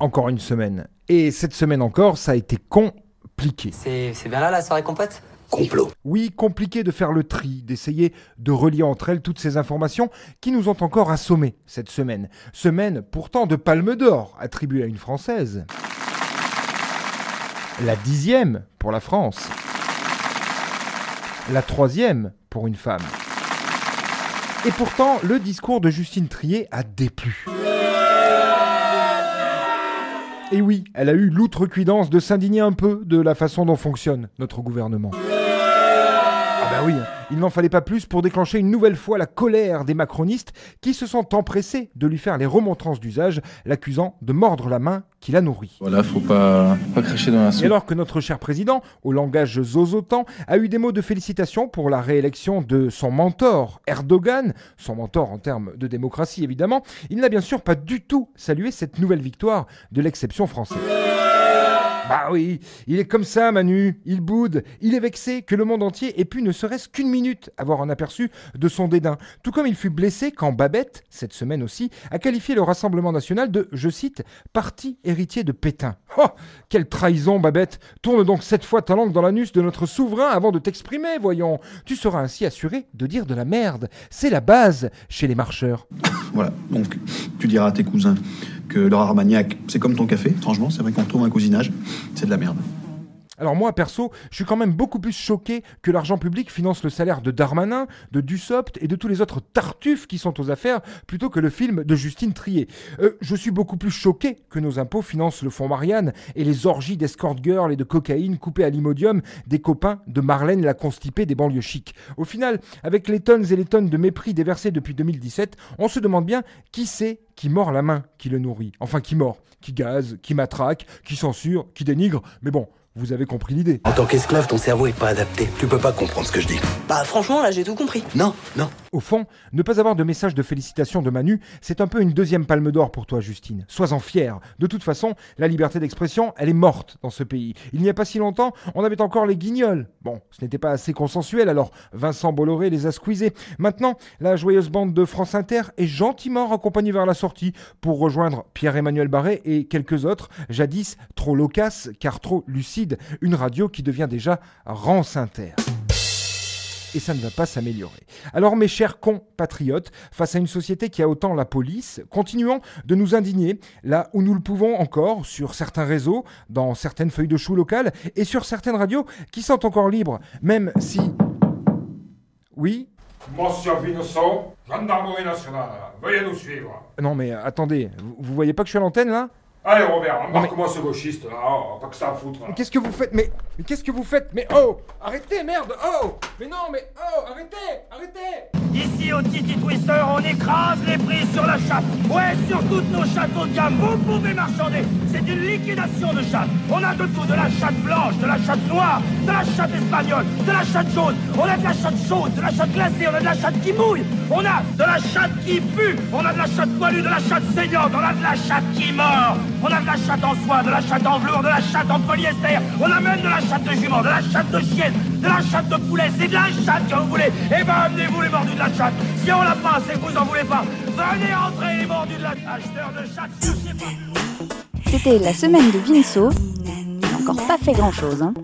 encore une semaine. Et cette semaine encore, ça a été compliqué. C'est bien là la soirée compote Complot. Oui, compliqué de faire le tri, d'essayer de relier entre elles toutes ces informations qui nous ont encore assommés cette semaine. Semaine pourtant de palme d'or attribuée à une Française. La dixième pour la France. La troisième pour une femme. Et pourtant, le discours de Justine Trier a déplu. Et oui, elle a eu l'outrecuidance de s'indigner un peu de la façon dont fonctionne notre gouvernement. Ah bah oui, il n'en fallait pas plus pour déclencher une nouvelle fois la colère des macronistes qui se sont empressés de lui faire les remontrances d'usage, l'accusant de mordre la main qui la nourrit. Voilà, faut pas, pas cracher dans la Et soupe. alors que notre cher président, au langage zozotan, a eu des mots de félicitations pour la réélection de son mentor, Erdogan, son mentor en termes de démocratie évidemment, il n'a bien sûr pas du tout salué cette nouvelle victoire de l'exception française. Bah oui, il est comme ça, Manu. Il boude. Il est vexé que le monde entier ait pu ne serait-ce qu'une minute avoir un aperçu de son dédain. Tout comme il fut blessé quand Babette, cette semaine aussi, a qualifié le Rassemblement national de, je cite, parti héritier de Pétain. Oh, quelle trahison, Babette. Tourne donc cette fois ta langue dans l'anus de notre souverain avant de t'exprimer, voyons. Tu seras ainsi assuré de dire de la merde. C'est la base chez les marcheurs. Voilà, donc tu diras à tes cousins que leur Armagnac, c'est comme ton café. Franchement, c'est vrai qu'on trouve un cousinage, c'est de la merde. Alors moi, perso, je suis quand même beaucoup plus choqué que l'argent public finance le salaire de Darmanin, de Dussopt et de tous les autres tartuffes qui sont aux affaires, plutôt que le film de Justine Trier. Euh, je suis beaucoup plus choqué que nos impôts financent le fonds Marianne et les orgies d'escort girl et de cocaïne coupées à l'imodium des copains de Marlène la constipée des banlieues chics. Au final, avec les tonnes et les tonnes de mépris déversés depuis 2017, on se demande bien qui c'est qui mord la main qui le nourrit. Enfin, qui mord, qui gaze, qui matraque, qui censure, qui dénigre. Mais bon, vous avez compris l'idée. En tant qu'esclave, ton cerveau est pas adapté. Tu peux pas comprendre ce que je dis. Bah franchement là j'ai tout compris. Non, non. Au fond, ne pas avoir de message de félicitations de Manu, c'est un peu une deuxième palme d'or pour toi, Justine. Sois-en fière. De toute façon, la liberté d'expression, elle est morte dans ce pays. Il n'y a pas si longtemps, on avait encore les guignols. Bon, ce n'était pas assez consensuel, alors Vincent Bolloré les a squeezés. Maintenant, la joyeuse bande de France Inter est gentiment raccompagnée vers la sortie pour rejoindre Pierre-Emmanuel Barré et quelques autres, jadis trop loquaces car trop lucides, une radio qui devient déjà Rance Inter et ça ne va pas s'améliorer. Alors mes chers compatriotes, face à une société qui a autant la police, continuons de nous indigner là où nous le pouvons encore, sur certains réseaux, dans certaines feuilles de chou locales et sur certaines radios qui sont encore libres, même si... Oui? Monsieur Vinosson, gendarmerie nationale, veuillez nous suivre. Non mais attendez, vous, vous voyez pas que je suis à l'antenne là? Allez Robert, mais- embarque-moi ce gauchiste là, oh, pas que ça à foutre. là. Qu'est-ce que vous faites? Mais, mais qu'est-ce que vous faites? Mais oh! Arrêtez, merde! Oh! Mais non, mais oh! Arrêtez! Arrêtez Ici au Titi Twister, on écrase les prix sur la chatte. Ouais, sur toutes nos chattes haut de gamme, vous pouvez marchander. C'est une liquidation de chatte. On a de tout, de la chatte blanche, de la chatte noire, de la chatte espagnole, de la chatte jaune. On a de la chatte chaude, de la chatte glacée, on a de la chatte qui mouille. On a de la chatte qui pue. On a de la chatte poilue, de la chatte saignante. On a de la chatte qui mord. On a de la chatte en soie, de la chatte en velours, de la chatte en polyester. On a même de la chatte de jument, de la chatte de chienne, de la chatte de poulet. C'est de la chatte que vous voulez. Eh ben, amenez-vous les mordus de la chatte. Si on l'a pas, c'est que vous en voulez pas. Venez entrer les mordus de la acheteur de chatte. C'était la semaine de Vinceau. Il n'a encore pas fait grand-chose. Hein.